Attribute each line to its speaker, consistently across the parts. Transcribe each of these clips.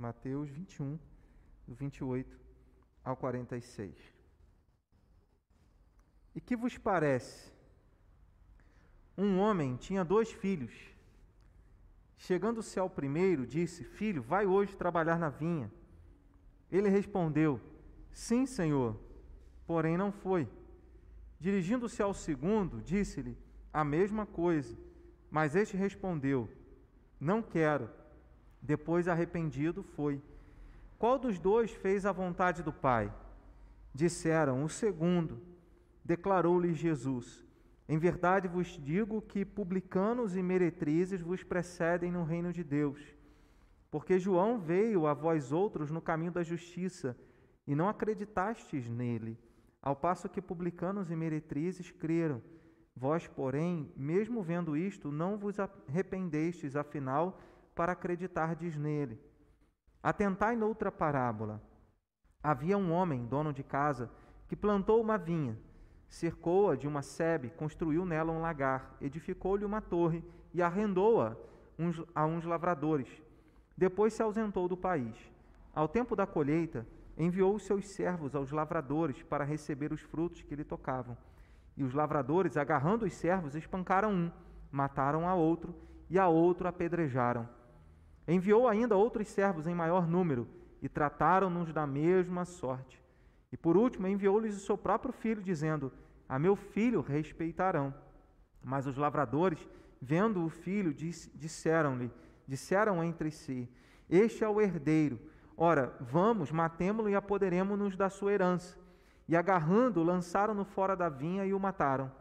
Speaker 1: Mateus 21, do 28 ao 46. E que vos parece? Um homem tinha dois filhos. Chegando-se ao primeiro, disse: Filho, vai hoje trabalhar na vinha. Ele respondeu: Sim, senhor, porém não foi. Dirigindo-se ao segundo, disse-lhe a mesma coisa, mas este respondeu: Não quero. Depois, arrependido, foi. Qual dos dois fez a vontade do Pai? Disseram: O segundo. Declarou-lhe Jesus: Em verdade vos digo que publicanos e meretrizes vos precedem no reino de Deus. Porque João veio a vós outros no caminho da justiça, e não acreditastes nele, ao passo que publicanos e meretrizes creram. Vós, porém, mesmo vendo isto, não vos arrependestes, afinal, para acreditardes nele. Atentai noutra parábola. Havia um homem, dono de casa, que plantou uma vinha, cercou-a de uma sebe, construiu nela um lagar, edificou-lhe uma torre e arrendou-a a uns lavradores. Depois se ausentou do país. Ao tempo da colheita, enviou os seus servos aos lavradores para receber os frutos que lhe tocavam. E os lavradores, agarrando os servos, espancaram um, mataram a outro e a outro apedrejaram. Enviou ainda outros servos em maior número e trataram-nos da mesma sorte. E por último enviou-lhes o seu próprio filho, dizendo: A meu filho respeitarão. Mas os lavradores, vendo o filho, disseram-lhe: Disseram entre si: Este é o herdeiro. Ora, vamos, matemo-lo e apoderemo-nos da sua herança. E agarrando, lançaram-no fora da vinha e o mataram.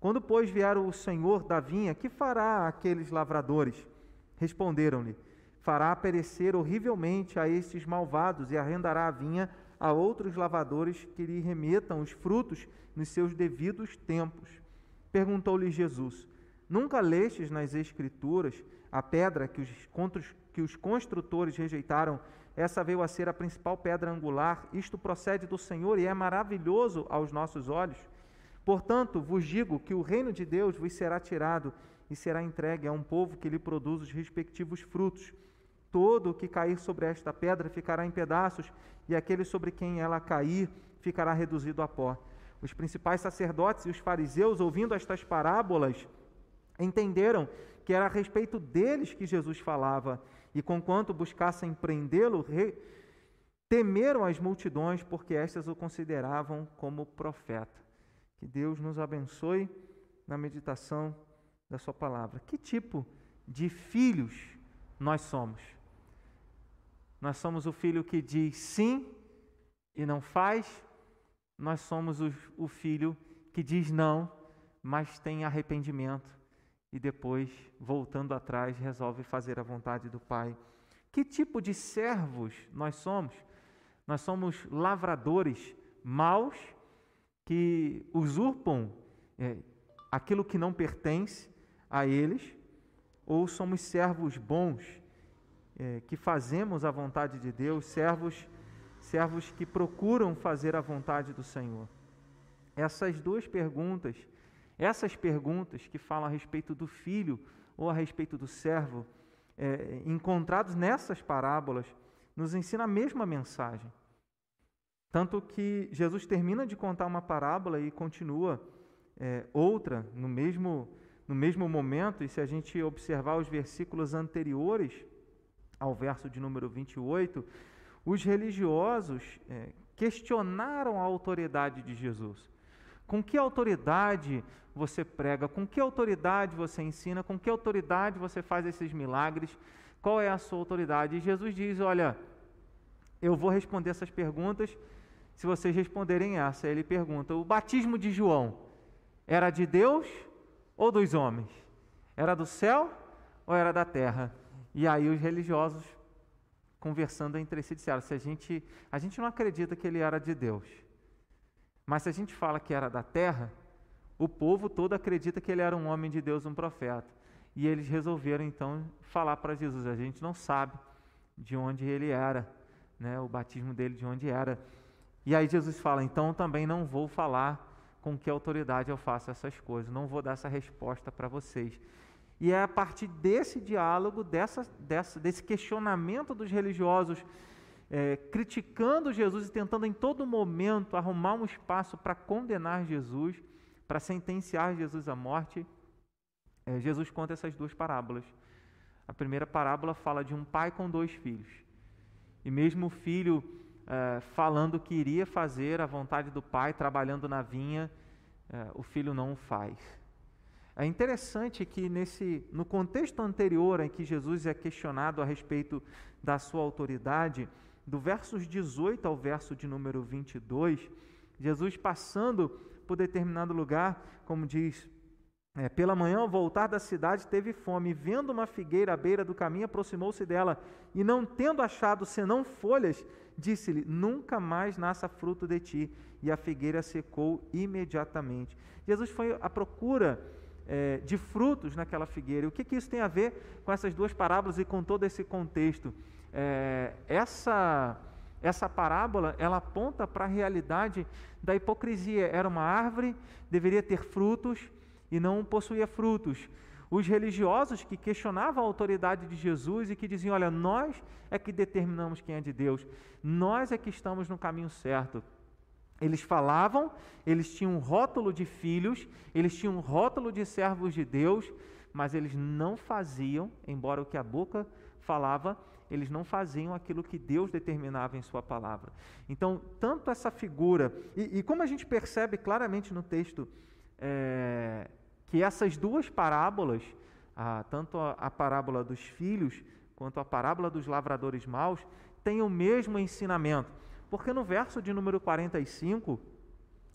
Speaker 1: Quando, pois, vieram o senhor da vinha, que fará aqueles lavradores? Responderam-lhe: fará perecer horrivelmente a estes malvados e arrendará a vinha a outros lavadores que lhe remetam os frutos nos seus devidos tempos. Perguntou-lhe Jesus: Nunca lestes nas Escrituras a pedra que os, que os construtores rejeitaram? Essa veio a ser a principal pedra angular. Isto procede do Senhor e é maravilhoso aos nossos olhos. Portanto, vos digo que o reino de Deus vos será tirado e será entregue a um povo que lhe produz os respectivos frutos. Todo o que cair sobre esta pedra ficará em pedaços, e aquele sobre quem ela cair ficará reduzido a pó. Os principais sacerdotes e os fariseus, ouvindo estas parábolas, entenderam que era a respeito deles que Jesus falava, e conquanto buscassem prendê-lo, temeram as multidões, porque estas o consideravam como profeta. Que Deus nos abençoe na meditação da Sua palavra. Que tipo de filhos nós somos? Nós somos o filho que diz sim e não faz. Nós somos o, o filho que diz não, mas tem arrependimento e depois, voltando atrás, resolve fazer a vontade do Pai. Que tipo de servos nós somos? Nós somos lavradores maus que usurpam é, aquilo que não pertence a eles, ou somos servos bons é, que fazemos a vontade de Deus, servos, servos que procuram fazer a vontade do Senhor? Essas duas perguntas, essas perguntas que falam a respeito do filho ou a respeito do servo, é, encontrados nessas parábolas, nos ensina a mesma mensagem. Tanto que Jesus termina de contar uma parábola e continua é, outra no mesmo, no mesmo momento, e se a gente observar os versículos anteriores, ao verso de número 28, os religiosos é, questionaram a autoridade de Jesus. Com que autoridade você prega? Com que autoridade você ensina? Com que autoridade você faz esses milagres? Qual é a sua autoridade? E Jesus diz: Olha, eu vou responder essas perguntas se vocês responderem essa. Ele pergunta: O batismo de João era de Deus ou dos homens? Era do céu ou era da terra? E aí os religiosos, conversando entre si, disseram: se a gente, a gente não acredita que ele era de Deus, mas se a gente fala que era da terra, o povo todo acredita que ele era um homem de Deus, um profeta. E eles resolveram então falar para Jesus: a gente não sabe de onde ele era, né, o batismo dele de onde era. E aí Jesus fala: então também não vou falar com que autoridade eu faço essas coisas, não vou dar essa resposta para vocês. E é a partir desse diálogo, dessa, dessa, desse questionamento dos religiosos, é, criticando Jesus e tentando em todo momento arrumar um espaço para condenar Jesus, para sentenciar Jesus à morte, é, Jesus conta essas duas parábolas. A primeira parábola fala de um pai com dois filhos. E mesmo o filho é, falando que iria fazer a vontade do pai, trabalhando na vinha, é, o filho não o faz. É interessante que nesse, no contexto anterior em que Jesus é questionado a respeito da sua autoridade, do versos 18 ao verso de número 22, Jesus passando por determinado lugar, como diz, é, pela manhã, ao voltar da cidade, teve fome, vendo uma figueira à beira do caminho, aproximou-se dela, e não tendo achado senão folhas, disse-lhe: Nunca mais nasça fruto de ti. E a figueira secou imediatamente. Jesus foi à procura é, de frutos naquela figueira. E o que, que, isso tem a ver com essas duas parábolas e com todo esse contexto? É, essa, essa parábola ela aponta para a realidade da hipocrisia. Era uma árvore, deveria ter frutos e não possuía frutos. Os religiosos que questionavam a autoridade de Jesus e que diziam: Olha, nós é que determinamos quem é de Deus, nós é que estamos no caminho certo. Eles falavam, eles tinham um rótulo de filhos, eles tinham um rótulo de servos de Deus, mas eles não faziam, embora o que a boca falava, eles não faziam aquilo que Deus determinava em Sua palavra. Então, tanto essa figura, e, e como a gente percebe claramente no texto, é, que essas duas parábolas, tanto a, a parábola dos filhos quanto a parábola dos lavradores maus, têm o mesmo ensinamento. Porque no verso de número 45,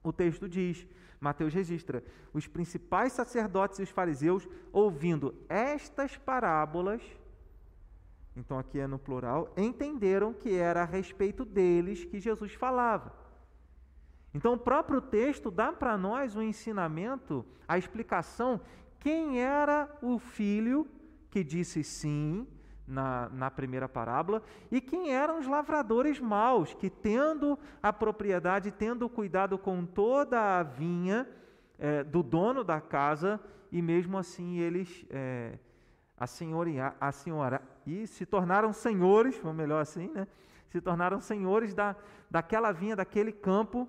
Speaker 1: o texto diz, Mateus registra, os principais sacerdotes e os fariseus, ouvindo estas parábolas, então aqui é no plural, entenderam que era a respeito deles que Jesus falava. Então o próprio texto dá para nós o um ensinamento, a explicação, quem era o filho que disse sim na, na primeira parábola, e quem eram os lavradores maus, que tendo a propriedade, tendo cuidado com toda a vinha é, do dono da casa, e mesmo assim eles é, a senhoria, a senhora e se tornaram senhores, ou melhor assim, né? Se tornaram senhores da, daquela vinha, daquele campo,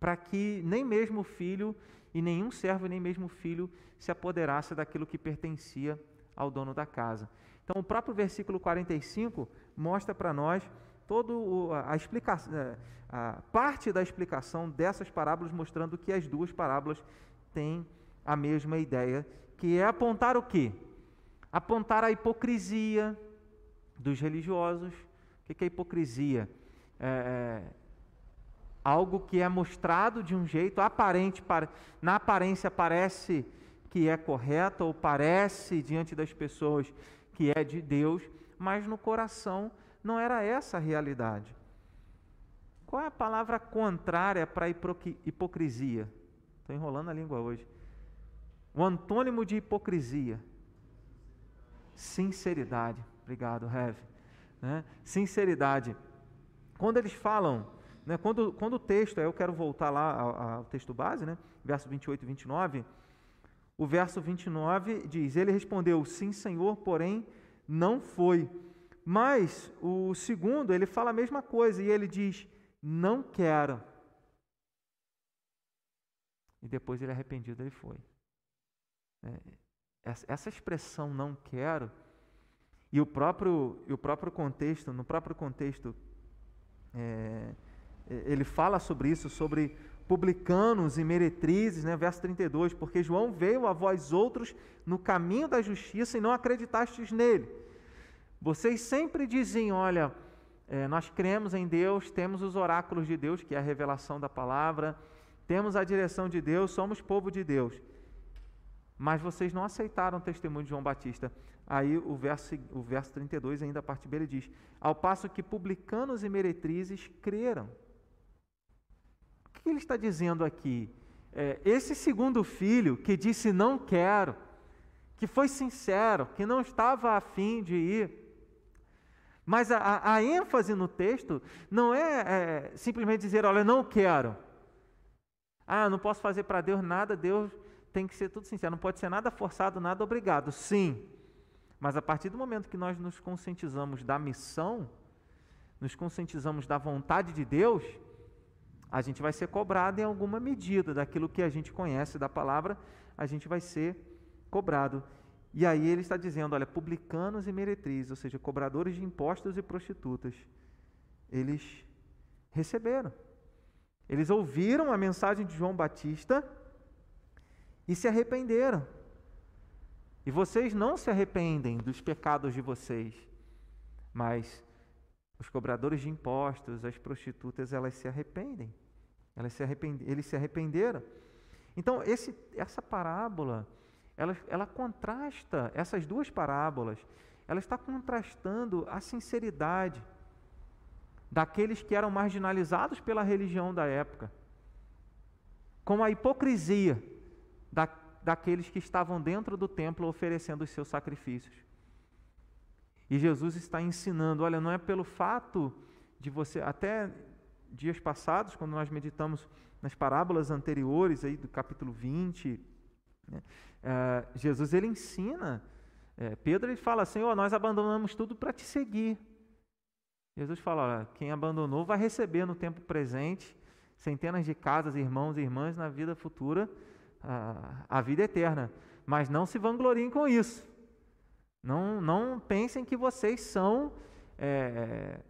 Speaker 1: para que nem mesmo o filho e nenhum servo, nem mesmo o filho se apoderasse daquilo que pertencia ao dono da casa. Então, o próprio versículo 45 mostra para nós toda a explicação, é, a parte da explicação dessas parábolas, mostrando que as duas parábolas têm a mesma ideia, que é apontar o quê? Apontar a hipocrisia dos religiosos. O que é hipocrisia? É, é, algo que é mostrado de um jeito aparente, na aparência parece que é correto ou parece diante das pessoas que é de Deus, mas no coração não era essa a realidade. Qual é a palavra contrária para hipocrisia? Estou enrolando a língua hoje. O antônimo de hipocrisia. Sinceridade. Obrigado, Rev. Né? Sinceridade. Quando eles falam, né, quando, quando o texto, eu quero voltar lá ao, ao texto base, né, verso 28 e 29, o verso 29 diz: Ele respondeu, Sim, Senhor, porém não foi. Mas o segundo, ele fala a mesma coisa e ele diz: Não quero. E depois ele é arrependido, ele foi. É, essa expressão não quero, e o próprio, e o próprio contexto, no próprio contexto, é, ele fala sobre isso, sobre publicanos e meretrizes, né? verso 32, porque João veio a vós outros no caminho da justiça e não acreditastes nele. Vocês sempre dizem, olha, é, nós cremos em Deus, temos os oráculos de Deus, que é a revelação da palavra, temos a direção de Deus, somos povo de Deus. Mas vocês não aceitaram o testemunho de João Batista. Aí o verso, o verso 32, ainda a parte B, ele diz: Ao passo que publicanos e meretrizes creram que ele está dizendo aqui? É, esse segundo filho que disse não quero, que foi sincero, que não estava afim de ir, mas a, a ênfase no texto não é, é, simplesmente dizer, olha, não quero. Ah, não posso fazer para Deus nada, Deus tem que ser tudo sincero, não pode ser nada forçado, nada obrigado. Sim. Mas a partir do momento que nós nos conscientizamos da missão, nos conscientizamos da vontade de Deus, a gente vai ser cobrado em alguma medida daquilo que a gente conhece da palavra, a gente vai ser cobrado. E aí ele está dizendo, olha, publicanos e meretrizes, ou seja, cobradores de impostos e prostitutas, eles receberam. Eles ouviram a mensagem de João Batista e se arrependeram. E vocês não se arrependem dos pecados de vocês, mas os cobradores de impostos, as prostitutas, elas se arrependem. Elas se. Eles se arrependeram. Então, esse, essa parábola, ela, ela contrasta, essas duas parábolas, ela está contrastando a sinceridade daqueles que eram marginalizados pela religião da época, com a hipocrisia da, daqueles que estavam dentro do templo oferecendo os seus sacrifícios. E Jesus está ensinando: olha, não é pelo fato de você, até dias passados, quando nós meditamos nas parábolas anteriores, aí do capítulo 20, né, uh, Jesus ele ensina, é, Pedro ele fala: Senhor, nós abandonamos tudo para te seguir. Jesus fala: quem abandonou vai receber no tempo presente centenas de casas, irmãos e irmãs, na vida futura, a, a vida eterna. Mas não se vangloriem com isso. Não, não pensem que vocês são. É,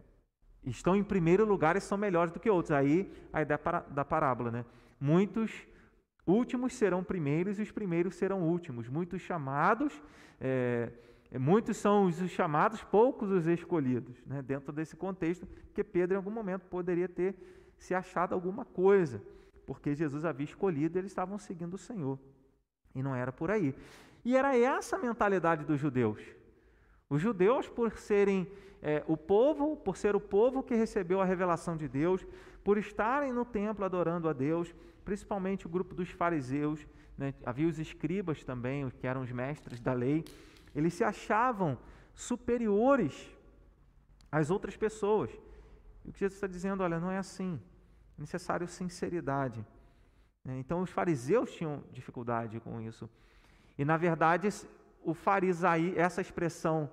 Speaker 1: estão em primeiro lugar e são melhores do que outros. Aí a ideia da parábola, né? Muitos últimos serão primeiros e os primeiros serão últimos. Muitos chamados. É, é, muitos são os chamados, poucos os escolhidos, né? dentro desse contexto, que Pedro em algum momento poderia ter se achado alguma coisa, porque Jesus havia escolhido e eles estavam seguindo o Senhor. E não era por aí. E era essa a mentalidade dos judeus. Os judeus, por serem é, o povo, por ser o povo que recebeu a revelação de Deus, por estarem no templo adorando a Deus, principalmente o grupo dos fariseus, né? havia os escribas também, que eram os mestres da lei, eles se achavam superiores às outras pessoas. E o que Jesus está dizendo, olha, não é assim. É necessário sinceridade. Né? Então, os fariseus tinham dificuldade com isso. E, na verdade, o farisaí, essa expressão,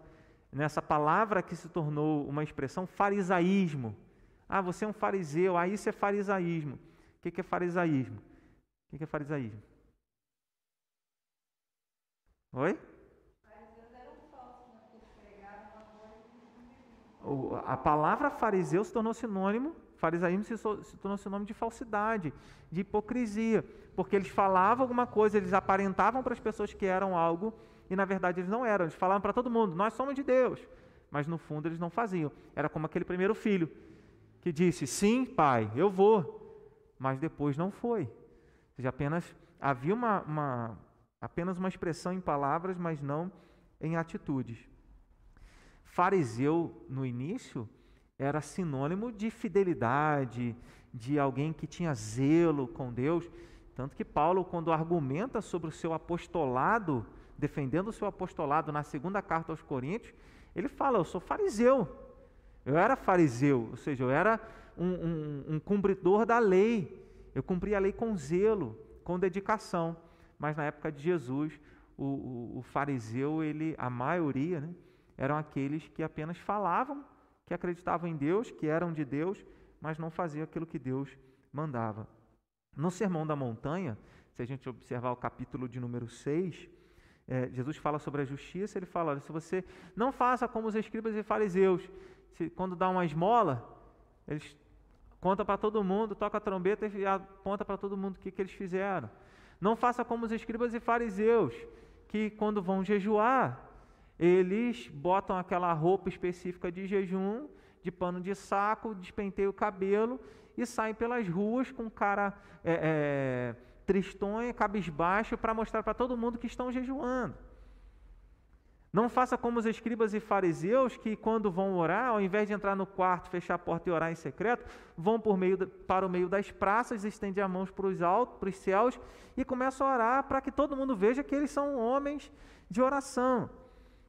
Speaker 1: nessa palavra que se tornou uma expressão, farisaísmo. Ah, você é um fariseu, ah, isso é farisaísmo. O que é farisaísmo? O que é farisaísmo? Oi? a palavra fariseu se tornou sinônimo, farisaísmo se, se tornou sinônimo de falsidade, de hipocrisia, porque eles falavam alguma coisa, eles aparentavam para as pessoas que eram algo e na verdade eles não eram. Eles falavam para todo mundo: nós somos de Deus, mas no fundo eles não faziam. Era como aquele primeiro filho que disse: sim, pai, eu vou, mas depois não foi. Ou seja, apenas havia uma, uma apenas uma expressão em palavras, mas não em atitudes. Fariseu, no início, era sinônimo de fidelidade, de alguém que tinha zelo com Deus. Tanto que Paulo, quando argumenta sobre o seu apostolado, defendendo o seu apostolado na segunda carta aos Coríntios, ele fala: Eu sou fariseu. Eu era fariseu, ou seja, eu era um, um, um cumpridor da lei. Eu cumpria a lei com zelo, com dedicação. Mas na época de Jesus, o, o, o fariseu, ele, a maioria, né, eram aqueles que apenas falavam que acreditavam em Deus, que eram de Deus, mas não faziam aquilo que Deus mandava. No Sermão da Montanha, se a gente observar o capítulo de número 6, é, Jesus fala sobre a justiça, ele fala, olha, se você não faça como os escribas e fariseus, se, quando dá uma esmola, eles conta para todo mundo, toca a trombeta e aponta para todo mundo o que, que eles fizeram. Não faça como os escribas e fariseus, que quando vão jejuar, eles botam aquela roupa específica de jejum, de pano de saco, despenteiam o cabelo e saem pelas ruas com cara é, é, tristonha, cabisbaixo, para mostrar para todo mundo que estão jejuando. Não faça como os escribas e fariseus que, quando vão orar, ao invés de entrar no quarto, fechar a porta e orar em secreto, vão meio para o meio das praças, estendem as mãos para os altos, para os céus e começam a orar para que todo mundo veja que eles são homens de oração.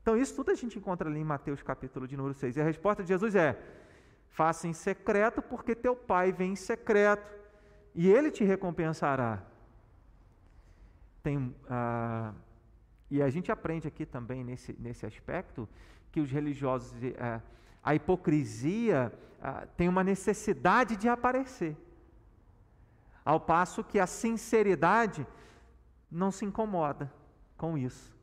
Speaker 1: Então, isso tudo a gente encontra ali em Mateus capítulo de número 6. E a resposta de Jesus é: faça em secreto, porque teu pai vem em secreto, e ele te recompensará. Tem. Ah, e a gente aprende aqui também nesse, nesse aspecto que os religiosos, ah, a hipocrisia ah, tem uma necessidade de aparecer, ao passo que a sinceridade não se incomoda com isso.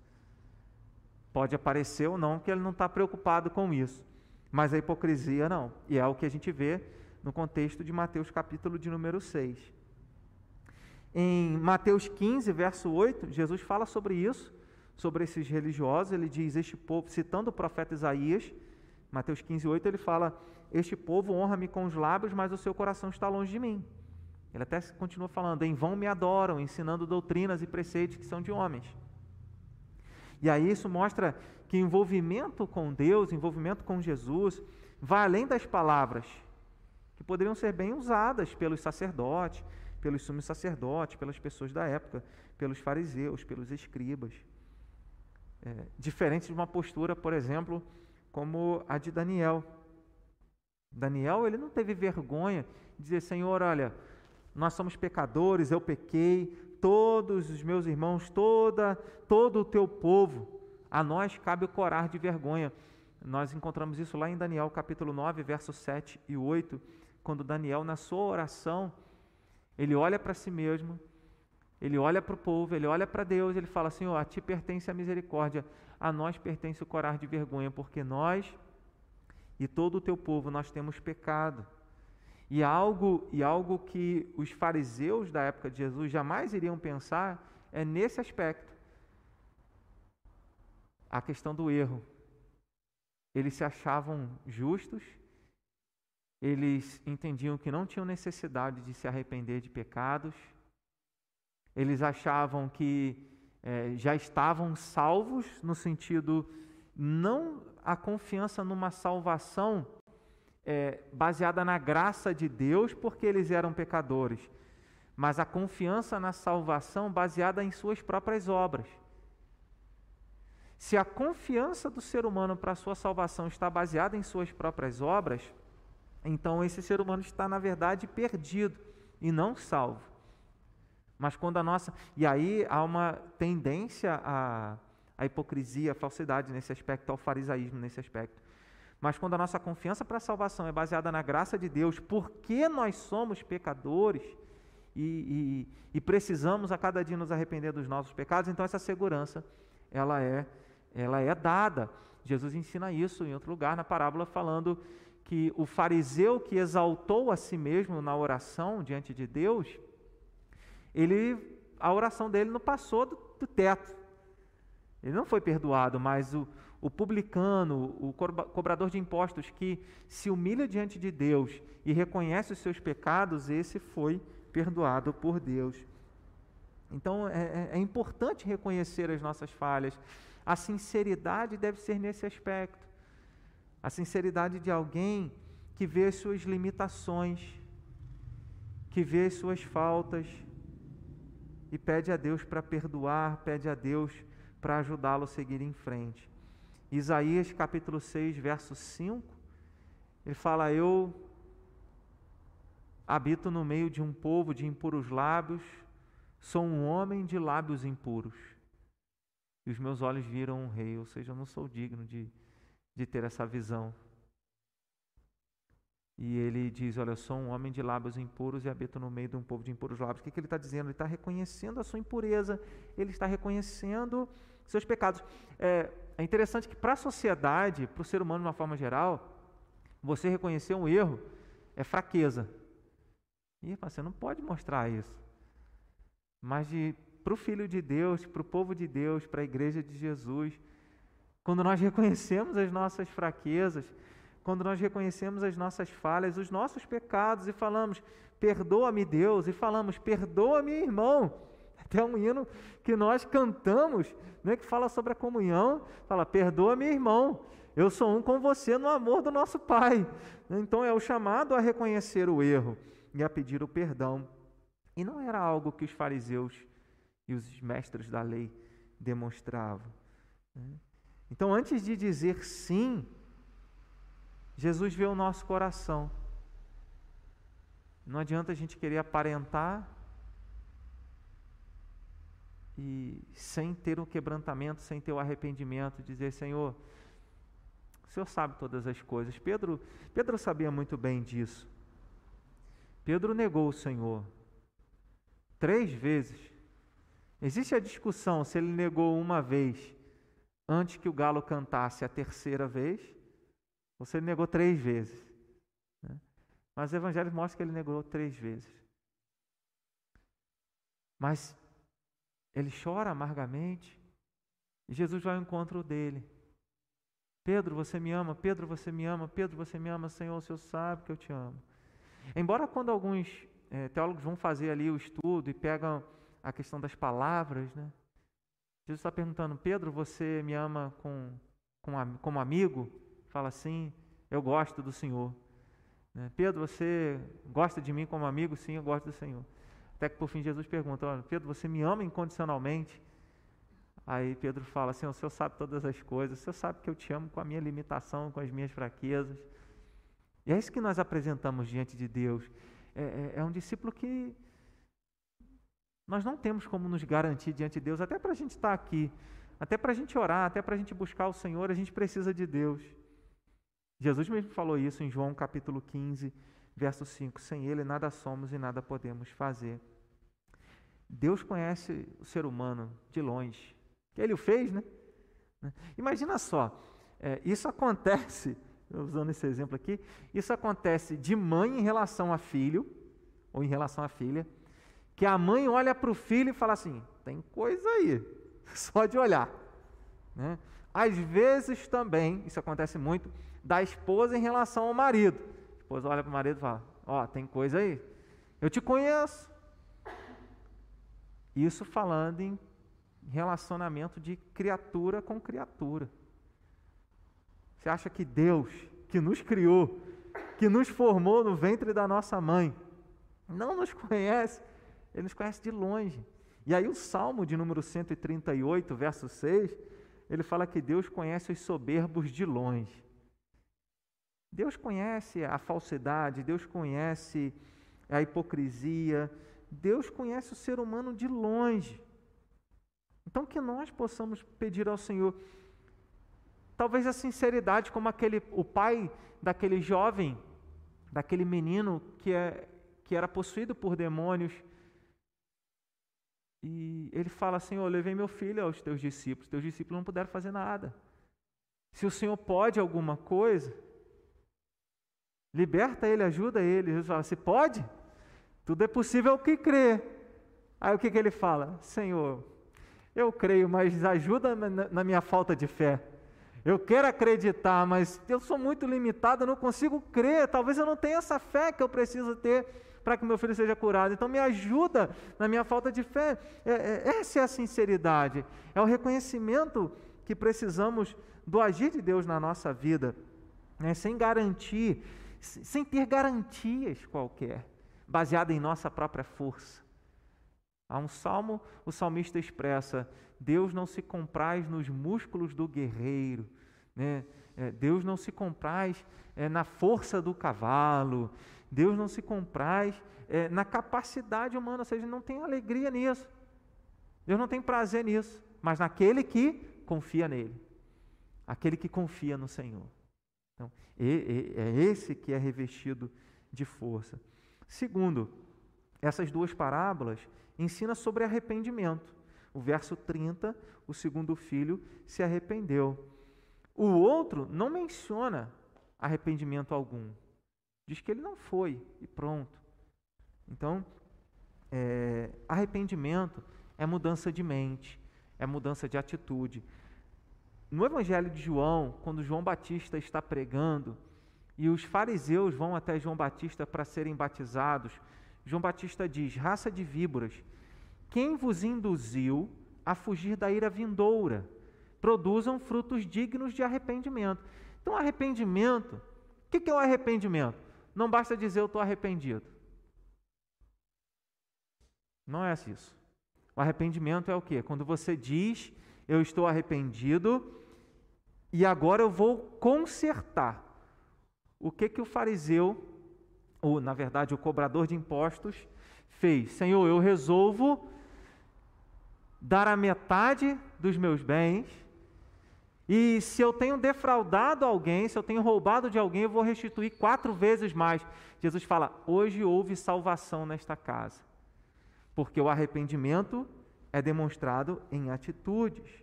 Speaker 1: Pode aparecer ou não, que ele não está preocupado com isso. Mas a hipocrisia não. E é o que a gente vê no contexto de Mateus capítulo de número 6. Em Mateus 15, verso 8, Jesus fala sobre isso, sobre esses religiosos. Ele diz: Este povo, citando o profeta Isaías, Mateus 15, 8, ele fala: Este povo honra-me com os lábios, mas o seu coração está longe de mim. Ele até continua falando: Em vão me adoram, ensinando doutrinas e preceitos que são de homens. E aí isso mostra que envolvimento com Deus, envolvimento com Jesus, vai além das palavras, que poderiam ser bem usadas pelos sacerdotes, pelos sumos sacerdotes, pelas pessoas da época, pelos fariseus, pelos escribas. É, diferente de uma postura, por exemplo, como a de Daniel. Daniel, ele não teve vergonha de dizer, Senhor, olha, nós somos pecadores, eu pequei, todos os meus irmãos, toda, todo o teu povo, a nós cabe corar de vergonha. Nós encontramos isso lá em Daniel capítulo 9, versos 7 e 8, quando Daniel, na sua oração, ele olha para si mesmo, ele olha para o povo, ele olha para Deus, ele fala: Senhor, a ti pertence a misericórdia, a nós pertence o corar de vergonha, porque nós e todo o teu povo nós temos pecado. E algo, e algo que os fariseus da época de Jesus jamais iriam pensar é nesse aspecto. A questão do erro. Eles se achavam justos, eles entendiam que não tinham necessidade de se arrepender de pecados, eles achavam que é, já estavam salvos, no sentido, não a confiança numa salvação é, baseada na graça de Deus, porque eles eram pecadores, mas a confiança na salvação baseada em suas próprias obras. Se a confiança do ser humano para a sua salvação está baseada em suas próprias obras, então esse ser humano está, na verdade, perdido e não salvo. Mas quando a nossa. E aí há uma tendência à, à hipocrisia, à falsidade nesse aspecto, ao farisaísmo nesse aspecto. Mas quando a nossa confiança para a salvação é baseada na graça de Deus, porque nós somos pecadores e, e, e, precisamos a cada dia nos arrepender dos nossos pecados, então essa segurança ela é, ela é dada. Jesus ensina isso em outro lugar na parábola, falando que o fariseu que exaltou a si mesmo na oração diante de Deus, ele, a oração dele não passou do, do teto. Ele não foi perdoado, mas o, o publicano, o cobrador de impostos que se humilha diante de Deus e reconhece os seus pecados, esse foi perdoado por Deus. Então é, é, é importante reconhecer as nossas falhas. A sinceridade deve ser nesse aspecto. A sinceridade de alguém que vê as suas limitações, que vê as suas faltas e pede a Deus para perdoar, pede a Deus para ajudá-lo a seguir em frente. Isaías capítulo 6, verso 5, ele fala: Eu habito no meio de um povo de impuros lábios, sou um homem de lábios impuros. E os meus olhos viram um rei, ou seja, eu não sou digno de, de ter essa visão. E ele diz: Olha, eu sou um homem de lábios impuros e habito no meio de um povo de impuros lábios. O que, que ele está dizendo? Ele está reconhecendo a sua impureza, ele está reconhecendo seus pecados. É, é interessante que para a sociedade, para o ser humano de uma forma geral, você reconhecer um erro é fraqueza. E você não pode mostrar isso. Mas para o Filho de Deus, para o povo de Deus, para a igreja de Jesus, quando nós reconhecemos as nossas fraquezas, quando nós reconhecemos as nossas falhas, os nossos pecados e falamos, perdoa-me Deus, e falamos, perdoa-me irmão, até um hino que nós cantamos, né, que fala sobre a comunhão, fala: Perdoa-me, irmão, eu sou um com você no amor do nosso Pai. Então é o chamado a reconhecer o erro e a pedir o perdão. E não era algo que os fariseus e os mestres da lei demonstravam. Né. Então, antes de dizer sim, Jesus vê o nosso coração. Não adianta a gente querer aparentar e sem ter o um quebrantamento, sem ter o arrependimento, dizer: Senhor, o Senhor sabe todas as coisas. Pedro, Pedro sabia muito bem disso. Pedro negou o Senhor três vezes. Existe a discussão se ele negou uma vez antes que o galo cantasse a terceira vez, ele negou três vezes. Né? Mas o Evangelho mostra que ele negou três vezes. Mas ele chora amargamente e Jesus vai ao encontro dele. Pedro, você me ama? Pedro, você me ama? Pedro, você me ama? Senhor, o Senhor sabe que eu te amo. Embora quando alguns é, teólogos vão fazer ali o estudo e pegam a questão das palavras, né? Jesus está perguntando, Pedro, você me ama com, com, como amigo? Fala assim, eu gosto do Senhor. Né? Pedro, você gosta de mim como amigo? Sim, eu gosto do Senhor. Até que por fim Jesus pergunta, olha, Pedro, você me ama incondicionalmente? Aí Pedro fala assim, o Senhor sabe todas as coisas, o Senhor sabe que eu te amo com a minha limitação, com as minhas fraquezas. E é isso que nós apresentamos diante de Deus. É, é, é um discípulo que nós não temos como nos garantir diante de Deus, até para a gente estar aqui, até para a gente orar, até para a gente buscar o Senhor, a gente precisa de Deus. Jesus mesmo falou isso em João capítulo 15, verso 5: Sem Ele nada somos e nada podemos fazer. Deus conhece o ser humano de longe. Ele o fez, né? Imagina só, é, isso acontece, usando esse exemplo aqui, isso acontece de mãe em relação a filho, ou em relação à filha, que a mãe olha para o filho e fala assim: tem coisa aí, só de olhar. Né? Às vezes também, isso acontece muito, da esposa em relação ao marido. A esposa olha para o marido e fala: Ó, oh, tem coisa aí, eu te conheço. Isso falando em relacionamento de criatura com criatura. Você acha que Deus, que nos criou, que nos formou no ventre da nossa mãe, não nos conhece ele nos conhece de longe. E aí o Salmo de número 138, verso 6, ele fala que Deus conhece os soberbos de longe. Deus conhece a falsidade, Deus conhece a hipocrisia, Deus conhece o ser humano de longe. Então que nós possamos pedir ao Senhor talvez a sinceridade como aquele o pai daquele jovem, daquele menino que é que era possuído por demônios, e ele fala assim: Eu levei meu filho aos teus discípulos, teus discípulos não puderam fazer nada. Se o Senhor pode alguma coisa, liberta ele, ajuda ele. Jesus fala: Se pode, tudo é possível ao que crê. Aí o que, que ele fala? Senhor, eu creio, mas ajuda na minha falta de fé. Eu quero acreditar, mas eu sou muito limitado, eu não consigo crer. Talvez eu não tenha essa fé que eu preciso ter para que meu filho seja curado. Então me ajuda na minha falta de fé. É, é, essa é a sinceridade, é o reconhecimento que precisamos do agir de Deus na nossa vida, né? sem garantir, sem ter garantias qualquer, baseada em nossa própria força. Há um salmo, o salmista expressa: Deus não se compraz nos músculos do guerreiro, né? É, Deus não se compraz é, na força do cavalo, Deus não se compraz é, na capacidade humana, ou seja, não tem alegria nisso. Deus não tem prazer nisso, mas naquele que confia nele, aquele que confia no Senhor. Então, é esse que é revestido de força. Segundo, essas duas parábolas ensinam sobre arrependimento. O verso 30, o segundo filho se arrependeu. O outro não menciona arrependimento algum. Diz que ele não foi e pronto. Então, é, arrependimento é mudança de mente, é mudança de atitude. No Evangelho de João, quando João Batista está pregando e os fariseus vão até João Batista para serem batizados, João Batista diz: raça de víboras, quem vos induziu a fugir da ira vindoura? Produzam frutos dignos de arrependimento. Então, arrependimento, o que é o arrependimento? Não basta dizer eu estou arrependido. Não é isso. O arrependimento é o quê? Quando você diz eu estou arrependido e agora eu vou consertar. O que que o fariseu, ou na verdade o cobrador de impostos, fez? Senhor, eu resolvo dar a metade dos meus bens, e se eu tenho defraudado alguém, se eu tenho roubado de alguém, eu vou restituir quatro vezes mais. Jesus fala: hoje houve salvação nesta casa, porque o arrependimento é demonstrado em atitudes.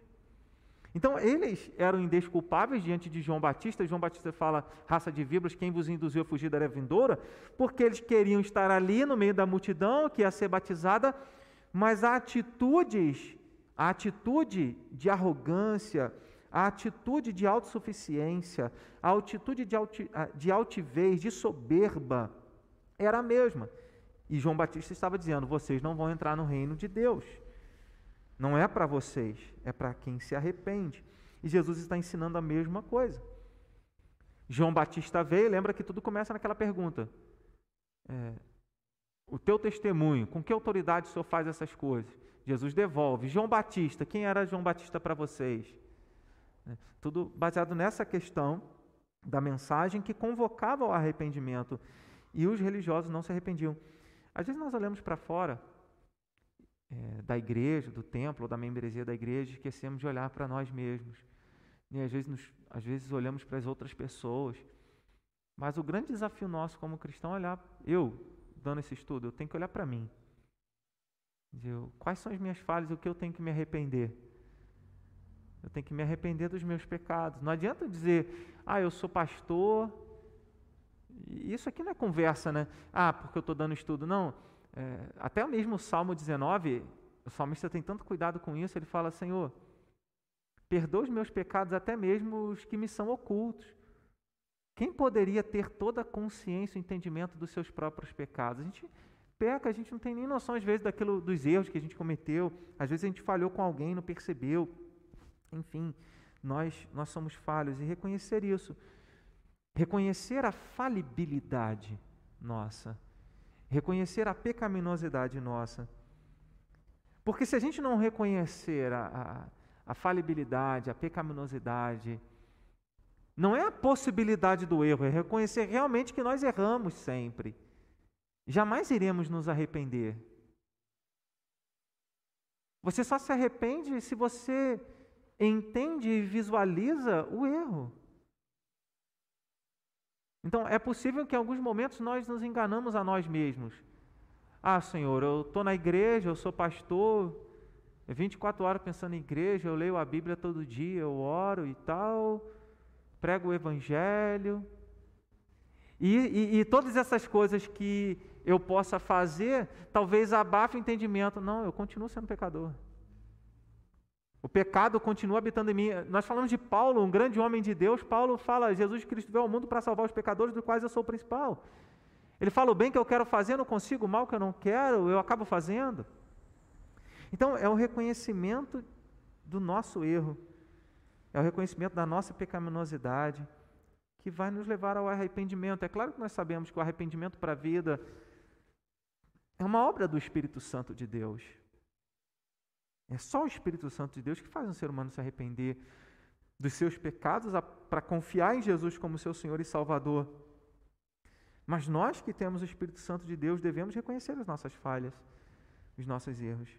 Speaker 1: Então, eles eram indesculpáveis diante de João Batista. João Batista fala: raça de víboras, quem vos induziu a fugir da vindoura? Porque eles queriam estar ali no meio da multidão que ia ser batizada, mas atitudes, a atitude de arrogância, a atitude de autossuficiência, a atitude de, alti, de altivez, de soberba, era a mesma. E João Batista estava dizendo: vocês não vão entrar no reino de Deus. Não é para vocês, é para quem se arrepende. E Jesus está ensinando a mesma coisa. João Batista veio, lembra que tudo começa naquela pergunta: é, o teu testemunho, com que autoridade o Senhor faz essas coisas? Jesus devolve. João Batista, quem era João Batista para vocês? É, tudo baseado nessa questão da mensagem que convocava ao arrependimento e os religiosos não se arrependiam. Às vezes nós olhamos para fora é, da igreja, do templo, da membresia da igreja, esquecemos de olhar para nós mesmos. E às vezes, nos, às vezes olhamos para as outras pessoas. Mas o grande desafio nosso como cristão é olhar, eu, dando esse estudo, eu tenho que olhar para mim. Quais são as minhas falhas, o que eu tenho que me arrepender? Eu tenho que me arrepender dos meus pecados. Não adianta dizer, ah, eu sou pastor. Isso aqui não é conversa, né? Ah, porque eu estou dando estudo. Não. É, até mesmo o Salmo 19, o salmista tem tanto cuidado com isso, ele fala: Senhor, perdoa os meus pecados, até mesmo os que me são ocultos. Quem poderia ter toda a consciência e entendimento dos seus próprios pecados? A gente peca, a gente não tem nem noção, às vezes, daquilo, dos erros que a gente cometeu. Às vezes a gente falhou com alguém, não percebeu. Enfim, nós, nós somos falhos. E reconhecer isso, reconhecer a falibilidade nossa, reconhecer a pecaminosidade nossa. Porque se a gente não reconhecer a, a, a falibilidade, a pecaminosidade, não é a possibilidade do erro, é reconhecer realmente que nós erramos sempre. Jamais iremos nos arrepender. Você só se arrepende se você entende e visualiza o erro. Então, é possível que em alguns momentos nós nos enganamos a nós mesmos. Ah, Senhor, eu estou na igreja, eu sou pastor, 24 horas pensando em igreja, eu leio a Bíblia todo dia, eu oro e tal, prego o Evangelho. E, e, e todas essas coisas que eu possa fazer, talvez abafe o entendimento. Não, eu continuo sendo pecador. O pecado continua habitando em mim. Nós falamos de Paulo, um grande homem de Deus. Paulo fala: Jesus Cristo veio ao mundo para salvar os pecadores, dos quais eu sou o principal. Ele fala: o bem que eu quero fazer, não consigo, o mal que eu não quero, eu acabo fazendo. Então, é o reconhecimento do nosso erro, é o reconhecimento da nossa pecaminosidade que vai nos levar ao arrependimento. É claro que nós sabemos que o arrependimento para a vida é uma obra do Espírito Santo de Deus. É só o Espírito Santo de Deus que faz um ser humano se arrepender dos seus pecados para confiar em Jesus como seu Senhor e Salvador. Mas nós que temos o Espírito Santo de Deus devemos reconhecer as nossas falhas, os nossos erros.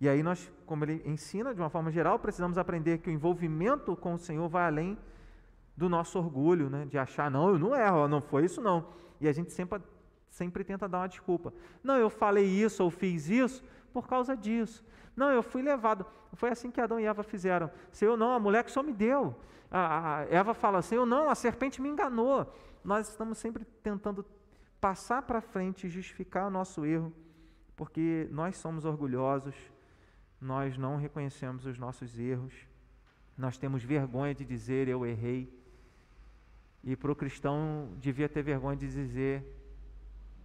Speaker 1: E aí nós, como ele ensina de uma forma geral, precisamos aprender que o envolvimento com o Senhor vai além do nosso orgulho, né? de achar, não, eu não erro, não foi isso não. E a gente sempre, sempre tenta dar uma desculpa. Não, eu falei isso ou fiz isso por causa disso. Não, eu fui levado. Foi assim que Adão e Eva fizeram. Senhor, não, a mulher que só me deu. A, Eva fala, Senhor, não, a serpente me enganou. Nós estamos sempre tentando passar para frente e justificar o nosso erro, porque nós somos orgulhosos, nós não reconhecemos os nossos erros, nós temos vergonha de dizer eu errei. E para o cristão devia ter vergonha de dizer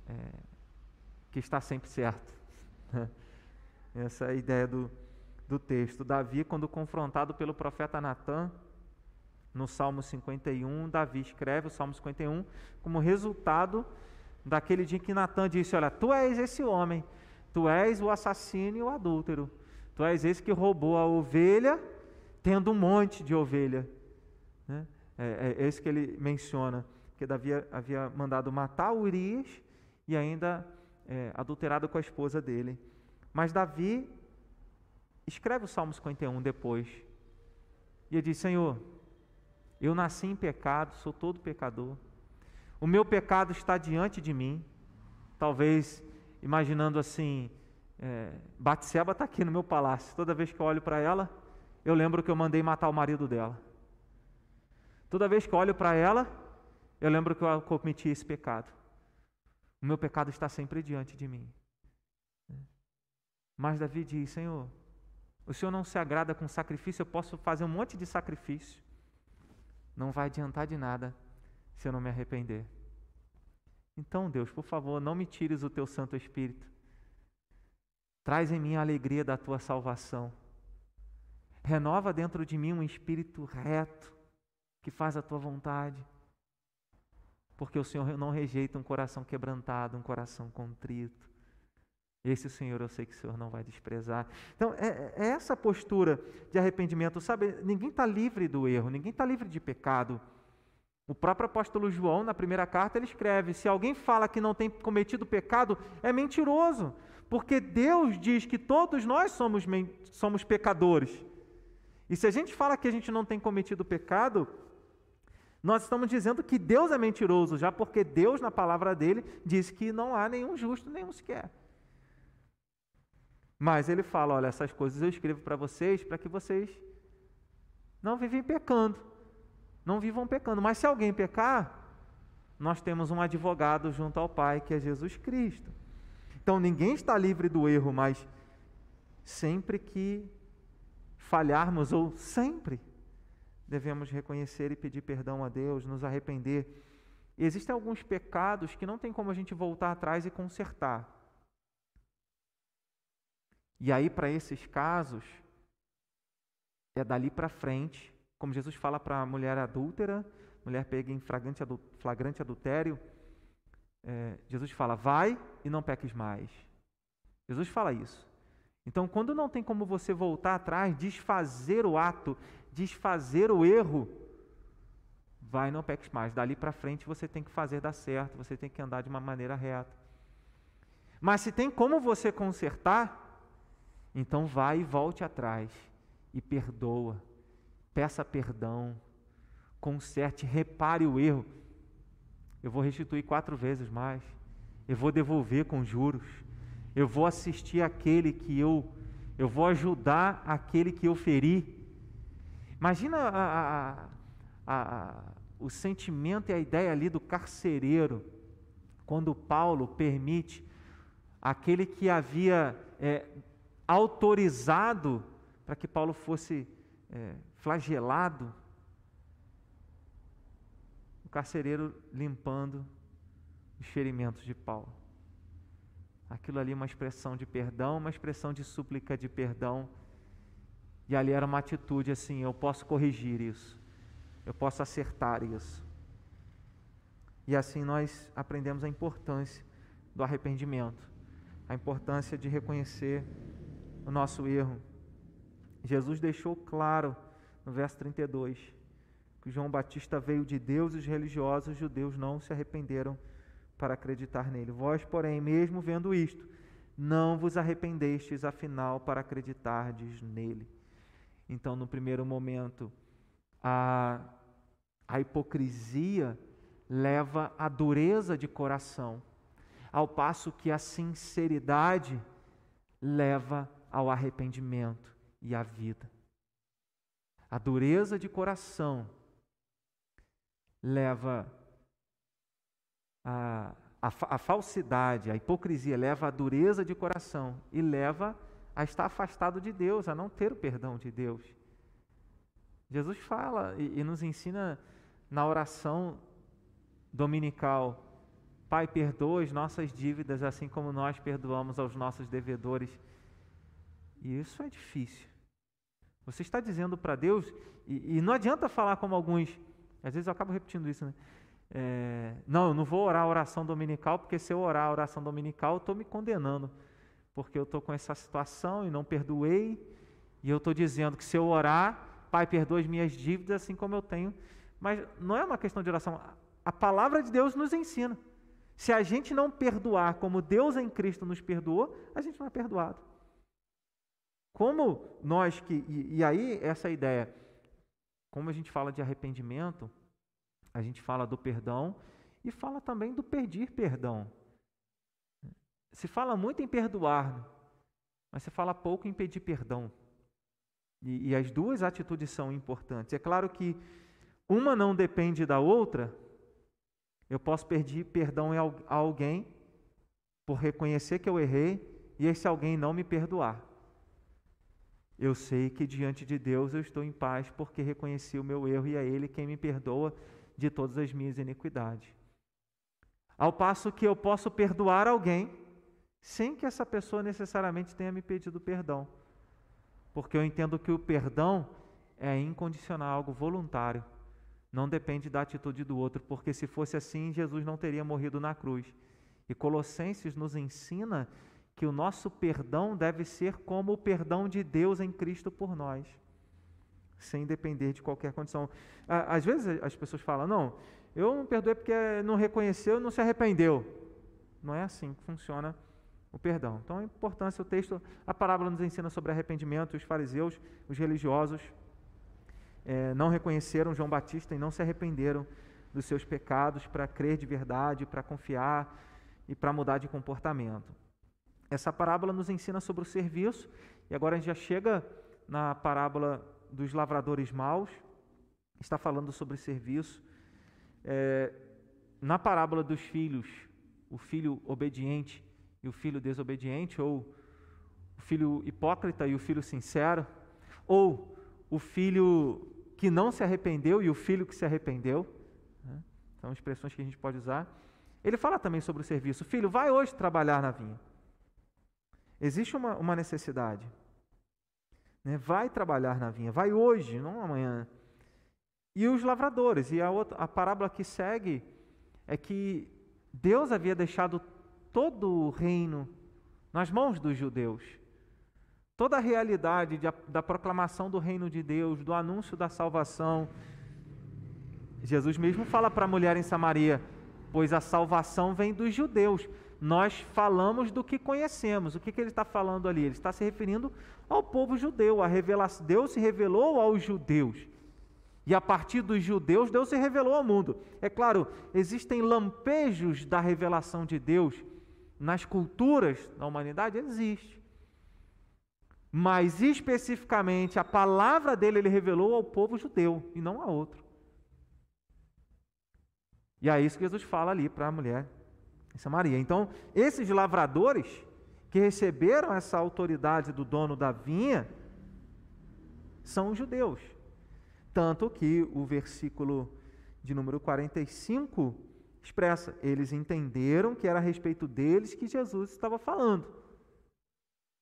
Speaker 1: é, que está sempre certo. Essa é ideia do, do texto. Davi, quando confrontado pelo profeta Natan, no Salmo 51, Davi escreve o Salmo 51 como resultado daquele dia que Natan disse: Olha, tu és esse homem, tu és o assassino e o adúltero, tu és esse que roubou a ovelha, tendo um monte de ovelha. Né? É, é, é esse que ele menciona, que Davi havia mandado matar Urias e ainda é, adulterado com a esposa dele. Mas Davi escreve o Salmo 51 depois. E ele diz: Senhor, eu nasci em pecado, sou todo pecador. O meu pecado está diante de mim. Talvez imaginando assim, é, Batseba está aqui no meu palácio. Toda vez que eu olho para ela, eu lembro que eu mandei matar o marido dela. Toda vez que eu olho para ela, eu lembro que eu cometi esse pecado. O meu pecado está sempre diante de mim. Mas Davi diz: Senhor, o Senhor não se agrada com sacrifício, eu posso fazer um monte de sacrifício. Não vai adiantar de nada se eu não me arrepender. Então, Deus, por favor, não me tires o teu Santo Espírito. Traz em mim a alegria da tua salvação. Renova dentro de mim um espírito reto que faz a tua vontade. Porque o Senhor não rejeita um coração quebrantado, um coração contrito. Esse Senhor eu sei que o Senhor não vai desprezar. Então, é, é essa postura de arrependimento, sabe? Ninguém está livre do erro, ninguém está livre de pecado. O próprio apóstolo João, na primeira carta, ele escreve: se alguém fala que não tem cometido pecado, é mentiroso, porque Deus diz que todos nós somos, somos pecadores. E se a gente fala que a gente não tem cometido pecado, nós estamos dizendo que Deus é mentiroso, já porque Deus, na palavra dele, diz que não há nenhum justo, nenhum sequer. Mas ele fala: olha, essas coisas eu escrevo para vocês, para que vocês não vivem pecando não vivam pecando. Mas se alguém pecar, nós temos um advogado junto ao Pai, que é Jesus Cristo. Então ninguém está livre do erro, mas sempre que falharmos, ou sempre, devemos reconhecer e pedir perdão a Deus, nos arrepender. Existem alguns pecados que não tem como a gente voltar atrás e consertar. E aí, para esses casos, é dali para frente como Jesus fala para a mulher adúltera, mulher pega em flagrante, adultério, é, Jesus fala: vai e não peques mais. Jesus fala isso. Então, quando não tem como você voltar atrás, desfazer o ato, desfazer o erro, vai e não peques mais. Dali para frente você tem que fazer dar certo, você tem que andar de uma maneira reta. Mas se tem como você consertar, então vai e volte atrás e perdoa peça perdão, conserte, repare o erro. Eu vou restituir quatro vezes mais. Eu vou devolver com juros. Eu vou assistir aquele que eu, eu vou ajudar aquele que eu feri. Imagina a, a, a, o sentimento e a ideia ali do carcereiro, quando Paulo permite aquele que havia é, autorizado para que Paulo fosse é, flagelado, o carcereiro limpando os ferimentos de Paulo. Aquilo ali é uma expressão de perdão, uma expressão de súplica de perdão. E ali era uma atitude assim: eu posso corrigir isso, eu posso acertar isso. E assim nós aprendemos a importância do arrependimento, a importância de reconhecer o nosso erro. Jesus deixou claro no verso 32, que João Batista veio de Deus e os religiosos os judeus não se arrependeram para acreditar nele. Vós, porém, mesmo vendo isto, não vos arrependestes afinal para acreditardes nele. Então, no primeiro momento, a, a hipocrisia leva à dureza de coração, ao passo que a sinceridade leva ao arrependimento e à vida. A dureza de coração leva a, a, a, falsidade, a hipocrisia leva à dureza de coração e leva a estar afastado de Deus, a não ter o perdão de Deus. Jesus fala e, e nos ensina na oração dominical: Pai, perdoa as nossas dívidas, assim como nós perdoamos aos nossos devedores. E isso é difícil. Você está dizendo para Deus, e, e, não adianta falar como alguns, às vezes eu acabo repetindo isso, né? É, não, eu não vou orar a oração dominical, porque se eu orar a oração dominical, eu estou me condenando, porque eu estou com essa situação e não perdoei, e eu estou dizendo que se eu orar, Pai, perdoa as minhas dívidas, assim como eu tenho. Mas não é uma questão de oração, a palavra de Deus nos ensina. Se a gente não perdoar como Deus em Cristo nos perdoou, a gente não é perdoado. Como nós que. E, e aí, essa ideia, como a gente fala de arrependimento, a gente fala do perdão e fala também do pedir perdão. Se fala muito em perdoar, mas se fala pouco em pedir perdão. E, e as duas atitudes são importantes. É claro que uma não depende da outra. Eu posso pedir perdão a alguém por reconhecer que eu errei e esse alguém não me perdoar. Eu sei que diante de Deus eu estou em paz porque reconheci o meu erro e é Ele quem me perdoa de todas as minhas iniquidades. Ao passo que eu posso perdoar alguém sem que essa pessoa necessariamente tenha me pedido perdão. Porque eu entendo que o perdão é incondicional, algo voluntário. Não depende da atitude do outro, porque se fosse assim, Jesus não teria morrido na cruz. E Colossenses nos ensina que o nosso perdão deve ser como o perdão de Deus em Cristo por nós, sem depender de qualquer condição. Às vezes as pessoas falam: não, eu não perdoei porque não reconheceu, não se arrependeu. Não é assim que funciona o perdão. Então, a importância, o texto, a parábola nos ensina sobre arrependimento. Os fariseus, os religiosos, é, não reconheceram João Batista e não se arrependeram dos seus pecados para crer de verdade, para confiar e para mudar de comportamento. Essa parábola nos ensina sobre o serviço, e agora a gente já chega na parábola dos lavradores maus, está falando sobre serviço. É, na parábola dos filhos, o filho obediente e o filho desobediente, ou o filho hipócrita e o filho sincero, ou o filho que não se arrependeu e o filho que se arrependeu. Né? São expressões que a gente pode usar. Ele fala também sobre o serviço. Filho, vai hoje trabalhar na vinha. Existe uma, uma necessidade. Né? Vai trabalhar na vinha, vai hoje, não amanhã. E os lavradores, e a, outra, a parábola que segue é que Deus havia deixado todo o reino nas mãos dos judeus. Toda a realidade de, da proclamação do reino de Deus, do anúncio da salvação. Jesus mesmo fala para a mulher em Samaria: pois a salvação vem dos judeus. Nós falamos do que conhecemos. O que, que ele está falando ali? Ele está se referindo ao povo judeu. A revelação, Deus se revelou aos judeus. E a partir dos judeus, Deus se revelou ao mundo. É claro, existem lampejos da revelação de Deus nas culturas da humanidade existe. Mas especificamente a palavra dele ele revelou ao povo judeu e não a outro. E é isso que Jesus fala ali para a mulher em Samaria. Então, esses lavradores que receberam essa autoridade do dono da vinha são os judeus. Tanto que o versículo de número 45 expressa: eles entenderam que era a respeito deles que Jesus estava falando.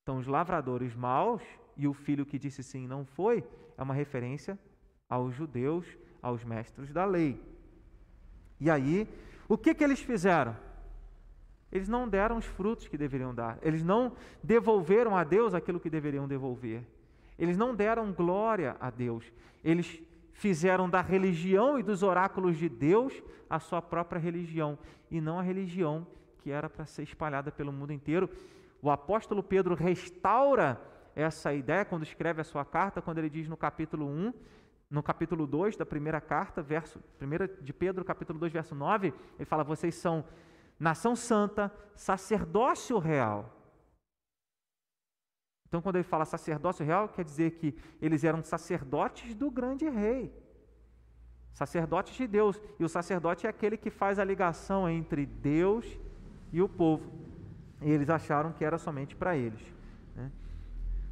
Speaker 1: Então, os lavradores maus e o filho que disse sim não foi, é uma referência aos judeus, aos mestres da lei. E aí, o que, que eles fizeram? Eles não deram os frutos que deveriam dar, eles não devolveram a Deus aquilo que deveriam devolver, eles não deram glória a Deus, eles fizeram da religião e dos oráculos de Deus a sua própria religião e não a religião que era para ser espalhada pelo mundo inteiro. O apóstolo Pedro restaura essa ideia quando escreve a sua carta, quando ele diz no capítulo 1, no capítulo 2 da primeira carta, verso 1 de Pedro, capítulo 2, verso 9, ele fala: "Vocês são nação santa, sacerdócio real". Então, quando ele fala sacerdócio real, quer dizer que eles eram sacerdotes do grande rei. Sacerdotes de Deus. E o sacerdote é aquele que faz a ligação entre Deus e o povo. E eles acharam que era somente para eles. Né?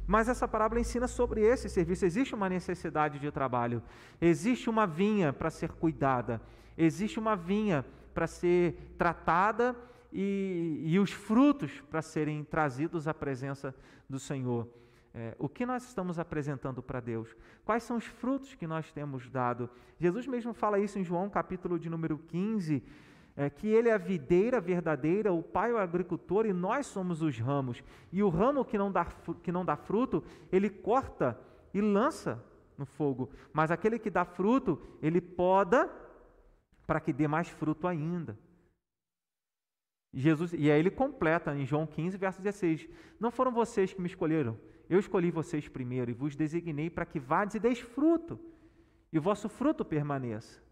Speaker 1: Mas essa parábola ensina sobre esse serviço. Existe uma necessidade de trabalho, existe uma vinha para ser cuidada, existe uma vinha para ser tratada e, e os frutos para serem trazidos à presença do Senhor. É, o que nós estamos apresentando para Deus? Quais são os frutos que nós temos dado? Jesus mesmo fala isso em João, capítulo de número 15, é, que Ele é a videira verdadeira, o Pai é o agricultor e nós somos os ramos. E o ramo que não dá, que não dá fruto, Ele corta e lança no fogo. Mas aquele que dá fruto, Ele poda para que dê mais fruto ainda. Jesus, e aí ele completa em João 15, verso 16: Não foram vocês que me escolheram, eu escolhi vocês primeiro e vos designei para que vades e deis fruto, e o vosso fruto permaneça.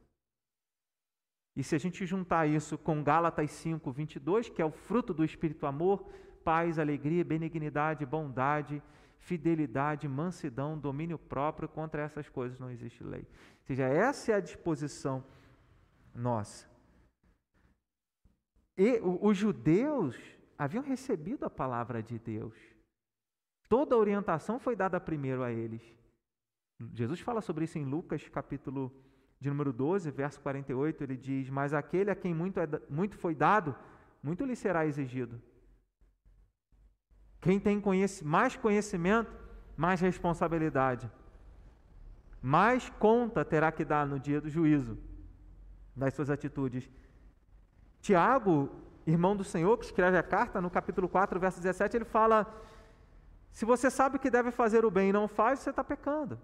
Speaker 1: E se a gente juntar isso com Gálatas 5, 22, que é o fruto do Espírito Amor, paz, alegria, benignidade, bondade, fidelidade, mansidão, domínio próprio, contra essas coisas não existe lei. Ou seja, essa é a disposição nossa. E os judeus haviam recebido a palavra de Deus. Toda a orientação foi dada primeiro a eles. Jesus fala sobre isso em Lucas, capítulo de número 12, verso 48, ele diz: Mas aquele a quem muito, é, muito foi dado, muito lhe será exigido. Quem tem mais conhecimento, mais responsabilidade. Mais conta terá que dar no dia do juízo das suas atitudes. Tiago, irmão do Senhor, que escreve a carta, no capítulo 4, verso 17, ele fala: Se você sabe que deve fazer o bem e não faz, você está pecando.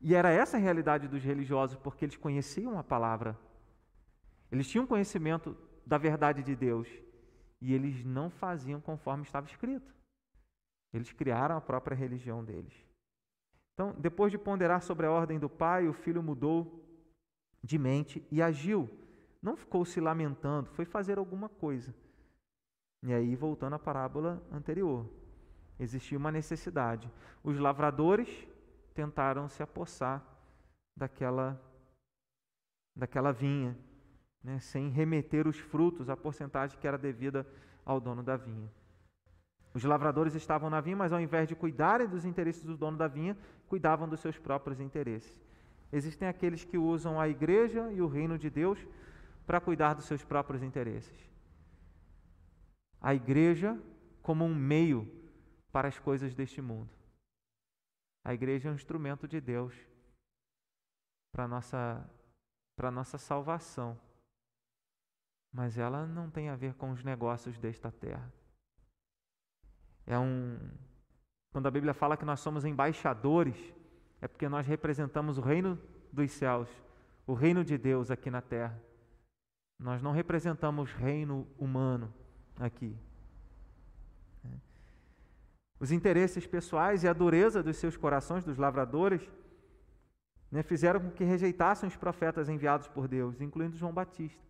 Speaker 1: E era essa a realidade dos religiosos, porque eles conheciam a palavra. Eles tinham conhecimento da verdade de Deus e eles não faziam conforme estava escrito. Eles criaram a própria religião deles. Então, depois de ponderar sobre a ordem do pai, o filho mudou de mente e agiu. Não ficou se lamentando, foi fazer alguma coisa. E aí, voltando à parábola anterior, existia uma necessidade. Os lavradores tentaram se apossar daquela, daquela vinha né, sem remeter os frutos, a porcentagem que era devida ao dono da vinha. Os lavradores estavam na vinha, mas ao invés de cuidarem dos interesses do dono da vinha, cuidavam dos seus próprios interesses. Existem aqueles que usam a igreja e o reino de Deus para cuidar dos seus próprios interesses. A igreja como um meio para as coisas deste mundo. A igreja é um instrumento de Deus para a nossa, para nossa salvação mas ela não tem a ver com os negócios desta terra. É um quando a Bíblia fala que nós somos embaixadores, é porque nós representamos o reino dos céus, o reino de Deus aqui na terra. Nós não representamos reino humano aqui. Os interesses pessoais e a dureza dos seus corações, dos lavradores, né, fizeram com que rejeitassem os profetas enviados por Deus, incluindo João Batista.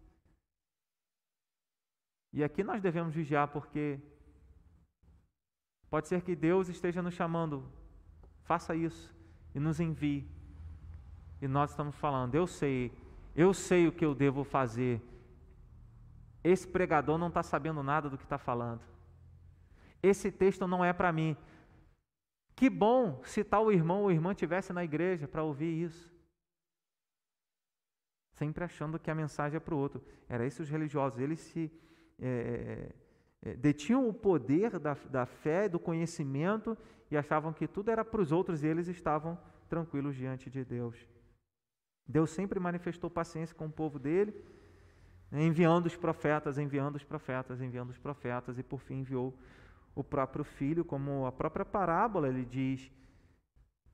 Speaker 1: E aqui nós devemos vigiar porque pode ser que Deus esteja nos chamando, faça isso e nos envie. E nós estamos falando, eu sei, eu sei o que eu devo fazer. Esse pregador não está sabendo nada do que está falando. Esse texto não é para mim. Que bom se tal irmão ou irmã tivesse na igreja para ouvir isso. Sempre achando que a mensagem é para o outro. Era isso os religiosos. Eles se é, detinham o poder da, da fé, do conhecimento e achavam que tudo era para os outros e eles estavam tranquilos diante de Deus. Deus sempre manifestou paciência com o povo dele, enviando os profetas, enviando os profetas, enviando os profetas, e por fim enviou o próprio filho, como a própria parábola ele diz.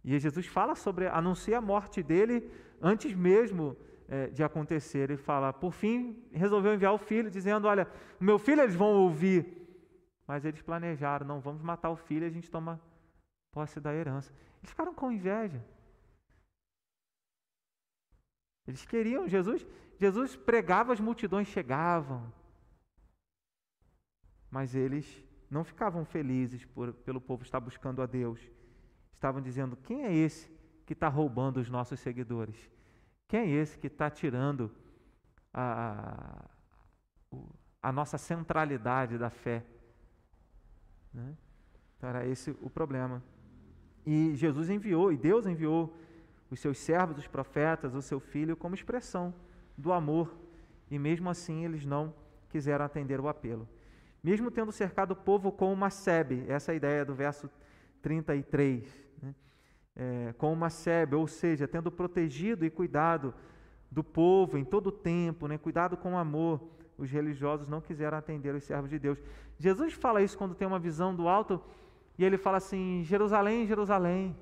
Speaker 1: E Jesus fala sobre, anuncia a morte dele antes mesmo é, de acontecer. Ele fala, por fim, resolveu enviar o filho, dizendo: Olha, meu filho eles vão ouvir. Mas eles planejaram: não, vamos matar o filho a gente toma posse da herança. Eles ficaram com inveja. Eles queriam Jesus. Jesus pregava, as multidões chegavam. Mas eles não ficavam felizes por, pelo povo estar buscando a Deus. Estavam dizendo: quem é esse que está roubando os nossos seguidores? Quem é esse que está tirando a, a nossa centralidade da fé? Né? Então era esse o problema. E Jesus enviou, e Deus enviou os seus servos, os profetas, o seu filho, como expressão do amor. E mesmo assim eles não quiseram atender o apelo. Mesmo tendo cercado o povo com uma sebe, essa é a ideia do verso 33 é, com uma sebe, ou seja, tendo protegido e cuidado do povo em todo o tempo, né, cuidado com amor, os religiosos não quiseram atender os servos de Deus. Jesus fala isso quando tem uma visão do alto e ele fala assim: Jerusalém, Jerusalém,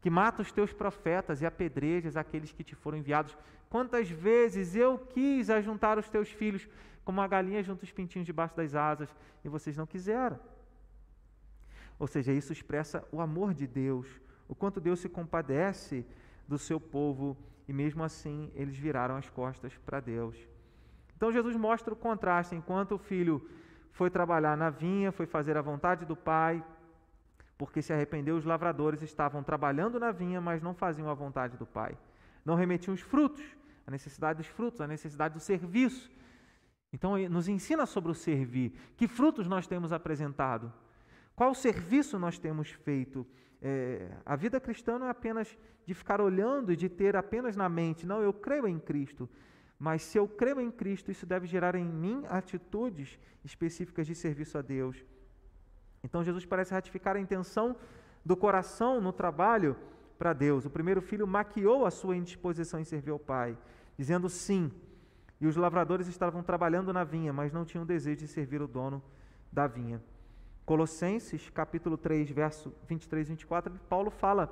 Speaker 1: que mata os teus profetas e apedrejas aqueles que te foram enviados. Quantas vezes eu quis ajuntar os teus filhos como a galinha junta os pintinhos debaixo das asas e vocês não quiseram. Ou seja, isso expressa o amor de Deus, o quanto Deus se compadece do seu povo e mesmo assim eles viraram as costas para Deus. Então Jesus mostra o contraste, enquanto o filho foi trabalhar na vinha, foi fazer a vontade do pai, porque se arrependeu, os lavradores estavam trabalhando na vinha, mas não faziam a vontade do pai. Não remetiam os frutos, a necessidade dos frutos, a necessidade do serviço. Então, nos ensina sobre o servir. Que frutos nós temos apresentado? Qual serviço nós temos feito? É, a vida cristã não é apenas de ficar olhando e de ter apenas na mente, não, eu creio em Cristo. Mas se eu creio em Cristo, isso deve gerar em mim atitudes específicas de serviço a Deus. Então Jesus parece ratificar a intenção do coração no trabalho para Deus. O primeiro filho maquiou a sua indisposição em servir ao pai, dizendo sim. E os lavradores estavam trabalhando na vinha, mas não tinham desejo de servir o dono da vinha. Colossenses, capítulo 3, verso 23 e 24, Paulo fala: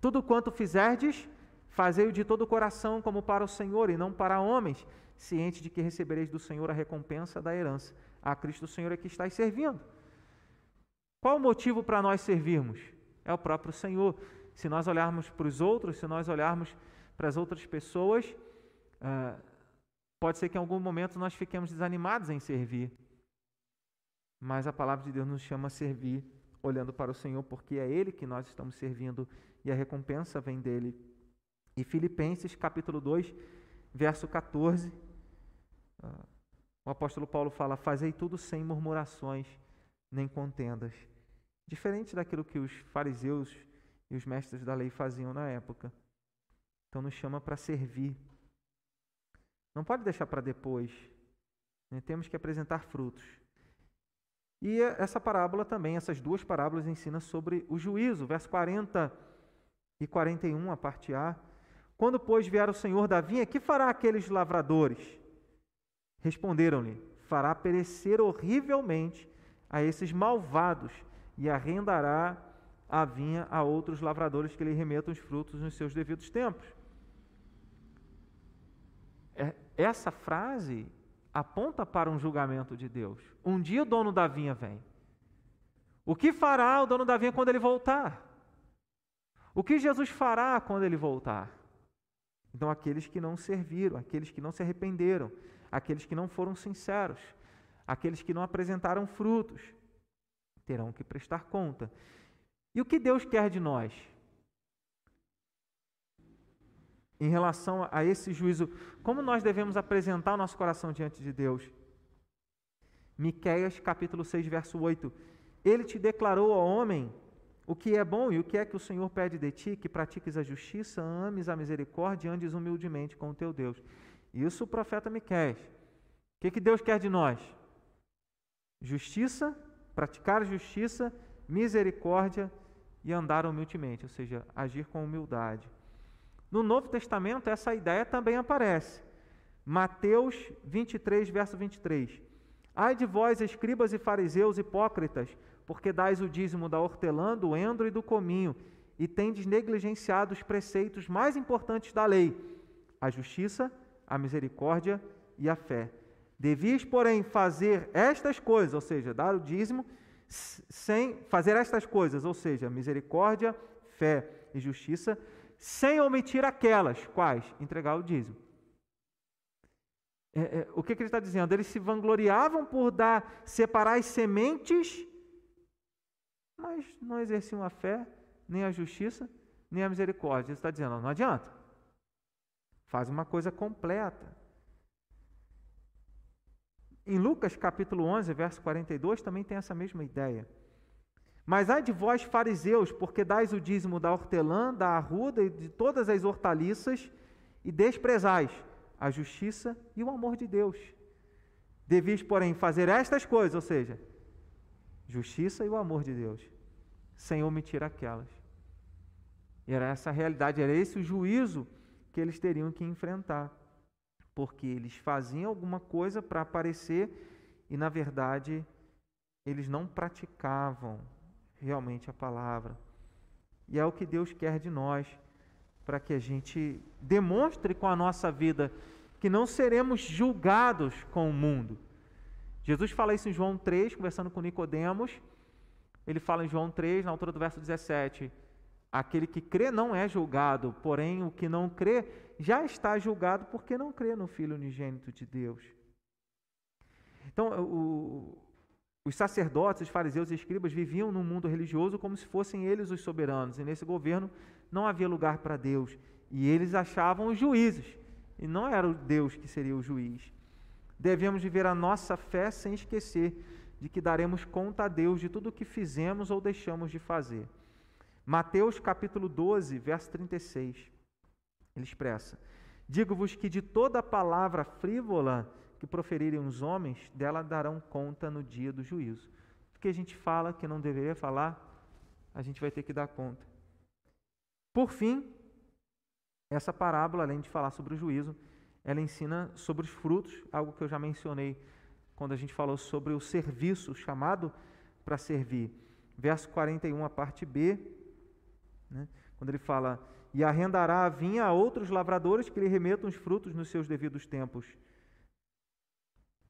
Speaker 1: Tudo quanto fizerdes, fazei-o de todo o coração, como para o Senhor e não para homens, ciente de que recebereis do Senhor a recompensa da herança. A Cristo o Senhor é que estáis servindo. Qual o motivo para nós servirmos? É o próprio Senhor. Se nós olharmos para os outros, se nós olharmos para as outras pessoas, uh, pode ser que em algum momento nós fiquemos desanimados em servir. Mas a palavra de Deus nos chama a servir olhando para o Senhor, porque é Ele que nós estamos servindo e a recompensa vem dele. E Filipenses capítulo 2, verso 14, uh, o apóstolo Paulo fala: Fazei tudo sem murmurações nem contendas diferente daquilo que os fariseus e os mestres da lei faziam na época. Então nos chama para servir. Não pode deixar para depois. Né? Temos que apresentar frutos. E essa parábola também, essas duas parábolas ensinam sobre o juízo, verso 40 e 41, a parte A. Quando, pois, vier o Senhor da vinha, que fará aqueles lavradores? Responderam-lhe: Fará perecer horrivelmente a esses malvados e arrendará a vinha a outros lavradores que lhe remetam os frutos nos seus devidos tempos. É, essa frase aponta para um julgamento de Deus. Um dia o dono da vinha vem. O que fará o dono da vinha quando ele voltar? O que Jesus fará quando ele voltar? Então, aqueles que não serviram, aqueles que não se arrependeram, aqueles que não foram sinceros, aqueles que não apresentaram frutos, terão que prestar conta. E o que Deus quer de nós? Em relação a esse juízo, como nós devemos apresentar o nosso coração diante de Deus? Miqueias capítulo 6, verso 8. Ele te declarou ao homem o que é bom e o que é que o Senhor pede de ti, que pratiques a justiça, ames a misericórdia e andes humildemente com o teu Deus. Isso o profeta Miqueias. O que, que Deus quer de nós? Justiça, praticar justiça, misericórdia e andar humildemente, ou seja, agir com humildade. No Novo Testamento, essa ideia também aparece. Mateus 23, verso 23. Ai de vós, escribas e fariseus hipócritas, porque dais o dízimo da hortelã, do endro e do cominho, e tendes negligenciado os preceitos mais importantes da lei, a justiça, a misericórdia e a fé. Devias, porém, fazer estas coisas, ou seja, dar o dízimo, sem fazer estas coisas, ou seja, misericórdia, fé e justiça, sem omitir aquelas, quais? Entregar o dízimo. É, é, o que, que ele está dizendo? Eles se vangloriavam por dar, separar as sementes, mas não exerciam a fé, nem a justiça, nem a misericórdia. Ele está dizendo, não adianta. Faz uma coisa completa. Em Lucas capítulo 11, verso 42, também tem essa mesma ideia. Mas ai de vós, fariseus, porque dais o dízimo da hortelã, da arruda e de todas as hortaliças, e desprezais a justiça e o amor de Deus. Devis, porém, fazer estas coisas, ou seja, justiça e o amor de Deus, sem omitir aquelas. Era essa a realidade, era esse o juízo que eles teriam que enfrentar porque eles faziam alguma coisa para aparecer e, na verdade, eles não praticavam realmente a palavra. E é o que Deus quer de nós. para que a gente demonstre com a nossa vida que não seremos julgados com o mundo. Jesus fala isso em João 3, conversando com Nicodemos. Ele fala em João 3, na altura do verso 17: Aquele que crê não é julgado, porém o que não crê já está julgado porque não crê no Filho unigênito de Deus. Então, o, os sacerdotes, os fariseus e escribas viviam num mundo religioso como se fossem eles os soberanos, e nesse governo não havia lugar para Deus. E eles achavam os juízes, e não era o Deus que seria o juiz. Devemos viver a nossa fé sem esquecer de que daremos conta a Deus de tudo o que fizemos ou deixamos de fazer. Mateus capítulo 12, verso 36. Ele expressa: Digo-vos que de toda palavra frívola que proferirem os homens, dela darão conta no dia do juízo. O que a gente fala que não deveria falar, a gente vai ter que dar conta. Por fim, essa parábola, além de falar sobre o juízo, ela ensina sobre os frutos, algo que eu já mencionei quando a gente falou sobre o serviço chamado para servir. Verso 41, a parte B, né, quando ele fala: E arrendará a vinha a outros lavradores que lhe remetam os frutos nos seus devidos tempos.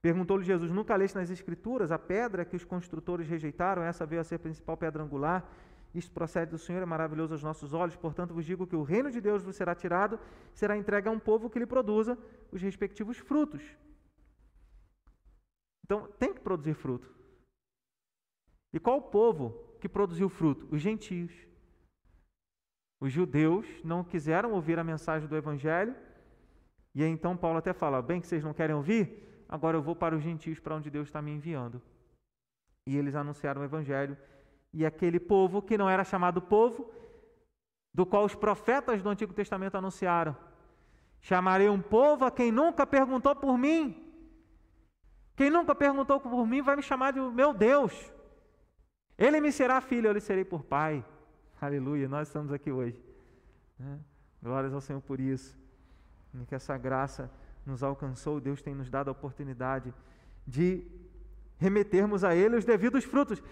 Speaker 1: Perguntou-lhe Jesus: Nunca leste nas Escrituras a pedra que os construtores rejeitaram? Essa veio a ser a principal pedra angular. Isto procede do Senhor, é maravilhoso aos nossos olhos. Portanto, vos digo que o reino de Deus vos será tirado, será entregue a um povo que lhe produza os respectivos frutos. Então, tem que produzir fruto. E qual o povo que produziu fruto? Os gentios. Os judeus não quiseram ouvir a mensagem do Evangelho, e aí então Paulo até fala: bem que vocês não querem ouvir, agora eu vou para os gentios, para onde Deus está me enviando. E eles anunciaram o Evangelho. E aquele povo, que não era chamado povo, do qual os profetas do Antigo Testamento anunciaram: Chamarei um povo a quem nunca perguntou por mim. Quem nunca perguntou por mim vai me chamar de meu Deus. Ele me será filho, eu lhe serei por pai. Aleluia, nós estamos aqui hoje. Né? Glórias ao Senhor por isso. Que essa graça nos alcançou, Deus tem nos dado a oportunidade de remetermos a Ele os devidos frutos.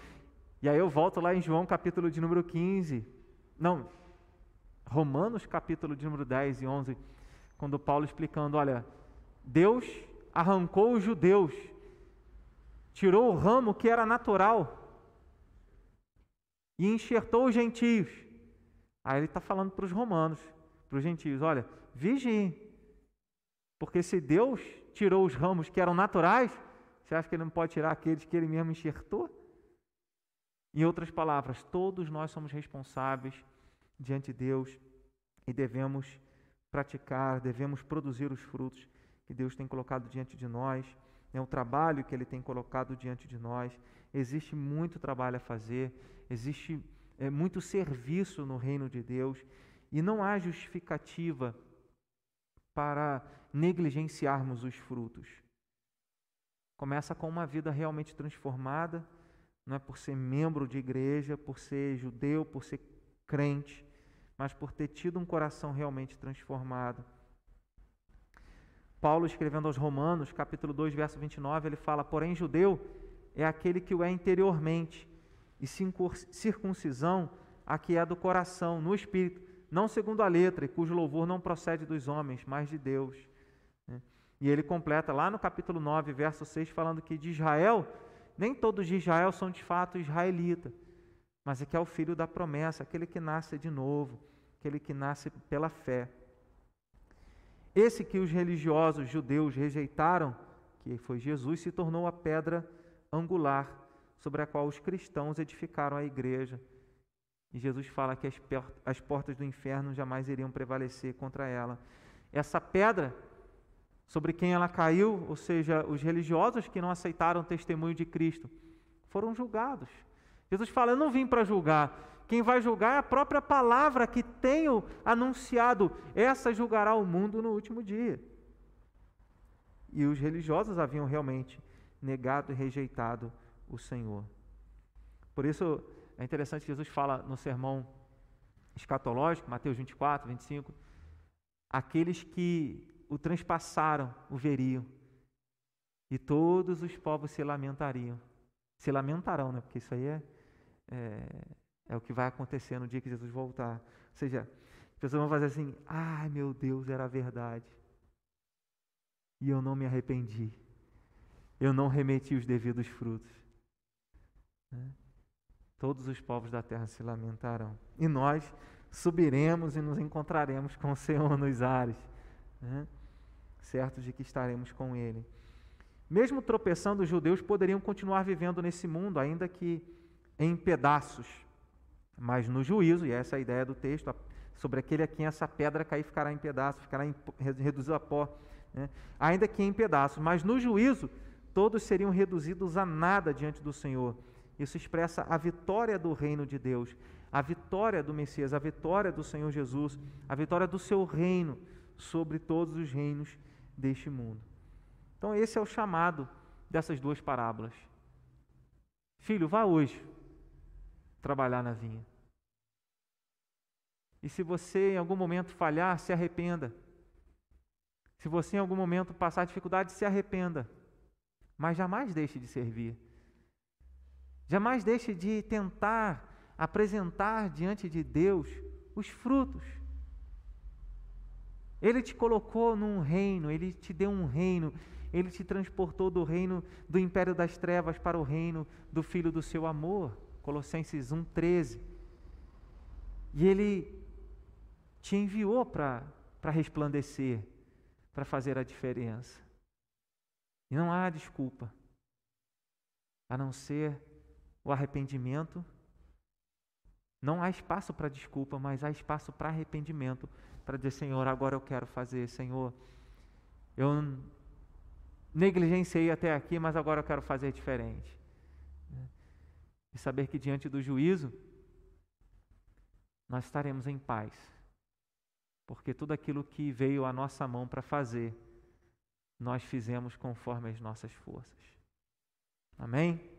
Speaker 1: E aí eu volto lá em João capítulo de número 15, não, Romanos capítulo de número 10 e 11, quando Paulo explicando, olha, Deus arrancou os judeus, tirou o ramo que era natural e enxertou os gentios. Aí ele está falando para os romanos, para os gentios, olha, vigiem, porque se Deus tirou os ramos que eram naturais, você acha que ele não pode tirar aqueles que ele mesmo enxertou? Em outras palavras, todos nós somos responsáveis diante de Deus e devemos praticar, devemos produzir os frutos que Deus tem colocado diante de nós, é o trabalho que Ele tem colocado diante de nós. Existe muito trabalho a fazer, existe é, muito serviço no reino de Deus e não há justificativa para negligenciarmos os frutos. Começa com uma vida realmente transformada, não é por ser membro de igreja, por ser judeu, por ser crente, mas por ter tido um coração realmente transformado. Paulo, escrevendo aos Romanos, capítulo 2, verso 29, ele fala: Porém, judeu é aquele que o é interiormente, e circuncisão a que é do coração, no espírito, não segundo a letra, e cujo louvor não procede dos homens, mas de Deus. E ele completa lá no capítulo 9, verso 6, falando que de Israel, nem todos de Israel são de fato israelita, mas é que é o filho da promessa, aquele que nasce de novo, aquele que nasce pela fé. Esse que os religiosos judeus rejeitaram, que foi Jesus, se tornou a pedra angular sobre a qual os cristãos edificaram a igreja e Jesus fala que as, as portas do inferno jamais iriam prevalecer contra ela. Essa pedra sobre quem ela caiu, ou seja, os religiosos que não aceitaram o testemunho de Cristo, foram julgados. Jesus fala: Eu não vim para julgar. Quem vai julgar é a própria palavra que tenho anunciado. Essa julgará o mundo no último dia. E os religiosos haviam realmente negado e rejeitado o Senhor. Por isso, é interessante Jesus fala no sermão escatológico, Mateus 24, 25, aqueles que o transpassaram o veriam, e todos os povos se lamentariam. Se lamentarão, né? Porque isso aí é, é, é o que vai acontecer no dia que Jesus voltar. Ou seja, pessoas vão fazer assim: ai meu Deus, era verdade. E eu não me arrependi. Eu não remeti os devidos frutos. Né? Todos os povos da terra se lamentarão. E nós subiremos e nos encontraremos com o Senhor nos ares, né? Certos de que estaremos com Ele. Mesmo tropeçando, os judeus poderiam continuar vivendo nesse mundo, ainda que em pedaços. Mas no juízo, e essa é a ideia do texto, sobre aquele a quem essa pedra cair ficará em pedaços, ficará em, reduzido a pó, né? ainda que em pedaços. Mas no juízo, todos seriam reduzidos a nada diante do Senhor. Isso expressa a vitória do reino de Deus, a vitória do Messias, a vitória do Senhor Jesus, a vitória do seu reino sobre todos os reinos deste mundo. Então, esse é o chamado dessas duas parábolas. Filho, vá hoje trabalhar na vinha. E se você em algum momento falhar, se arrependa. Se você em algum momento passar dificuldade, se arrependa. Mas jamais deixe de servir. Jamais deixe de tentar apresentar diante de Deus os frutos. Ele te colocou num reino, ele te deu um reino, ele te transportou do reino do império das trevas para o reino do filho do seu amor. Colossenses 1:13. E ele te enviou para resplandecer, para fazer a diferença. E não há desculpa, a não ser o arrependimento. Não há espaço para desculpa, mas há espaço para arrependimento, para dizer: Senhor, agora eu quero fazer, Senhor. Eu negligenciei até aqui, mas agora eu quero fazer diferente. E saber que diante do juízo, nós estaremos em paz, porque tudo aquilo que veio à nossa mão para fazer, nós fizemos conforme as nossas forças. Amém?